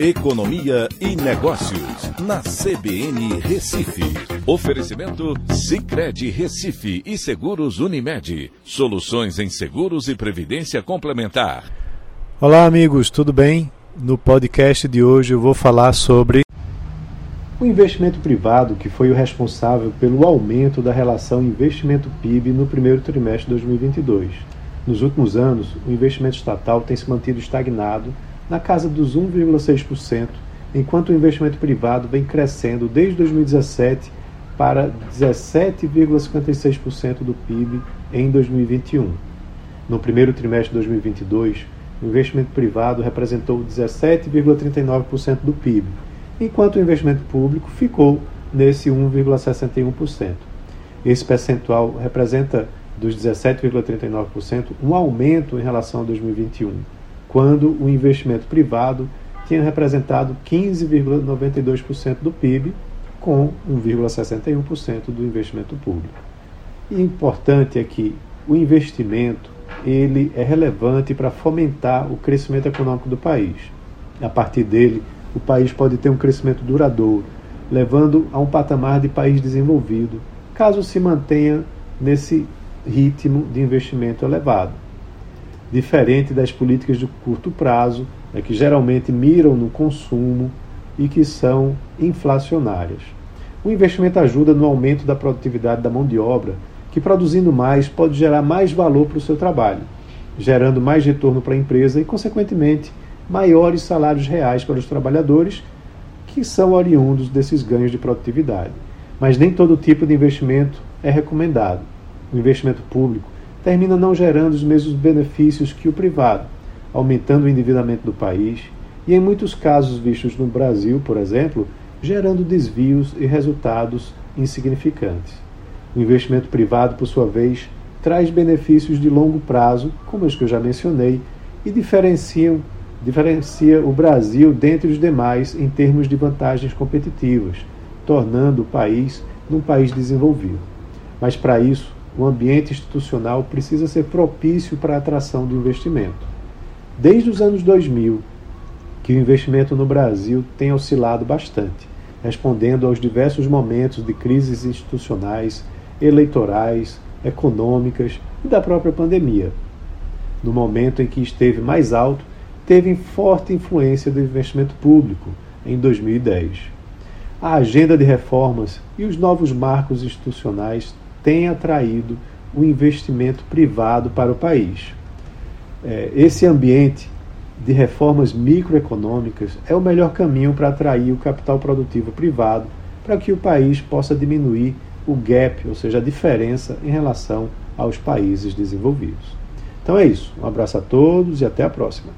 Economia e Negócios, na CBN Recife. Oferecimento Cicred Recife e Seguros Unimed. Soluções em seguros e previdência complementar. Olá, amigos, tudo bem? No podcast de hoje eu vou falar sobre o investimento privado, que foi o responsável pelo aumento da relação investimento-PIB no primeiro trimestre de 2022. Nos últimos anos, o investimento estatal tem se mantido estagnado na casa dos 1,6%, enquanto o investimento privado vem crescendo desde 2017 para 17,56% do PIB em 2021. No primeiro trimestre de 2022, o investimento privado representou 17,39% do PIB, enquanto o investimento público ficou nesse 1,61%. Esse percentual representa dos 17,39% um aumento em relação a 2021 quando o investimento privado tinha representado 15,92% do PIB, com 1,61% do investimento público. E importante é que o investimento ele é relevante para fomentar o crescimento econômico do país. A partir dele, o país pode ter um crescimento duradouro, levando a um patamar de país desenvolvido, caso se mantenha nesse ritmo de investimento elevado diferente das políticas de curto prazo, né, que geralmente miram no consumo e que são inflacionárias. O investimento ajuda no aumento da produtividade da mão de obra, que produzindo mais pode gerar mais valor para o seu trabalho, gerando mais retorno para a empresa e, consequentemente, maiores salários reais para os trabalhadores, que são oriundos desses ganhos de produtividade. Mas nem todo tipo de investimento é recomendado. O investimento público termina não gerando os mesmos benefícios que o privado, aumentando o endividamento do país e, em muitos casos vistos no Brasil, por exemplo, gerando desvios e resultados insignificantes. O investimento privado, por sua vez, traz benefícios de longo prazo, como os que eu já mencionei, e diferenciam, diferencia o Brasil dentre os demais em termos de vantagens competitivas, tornando o país num país desenvolvido. Mas para isso, o ambiente institucional precisa ser propício para a atração do investimento. Desde os anos 2000, que o investimento no Brasil tem oscilado bastante, respondendo aos diversos momentos de crises institucionais, eleitorais, econômicas e da própria pandemia. No momento em que esteve mais alto, teve forte influência do investimento público, em 2010. A agenda de reformas e os novos marcos institucionais tem atraído o investimento privado para o país. É, esse ambiente de reformas microeconômicas é o melhor caminho para atrair o capital produtivo privado para que o país possa diminuir o gap, ou seja, a diferença em relação aos países desenvolvidos. Então é isso. Um abraço a todos e até a próxima.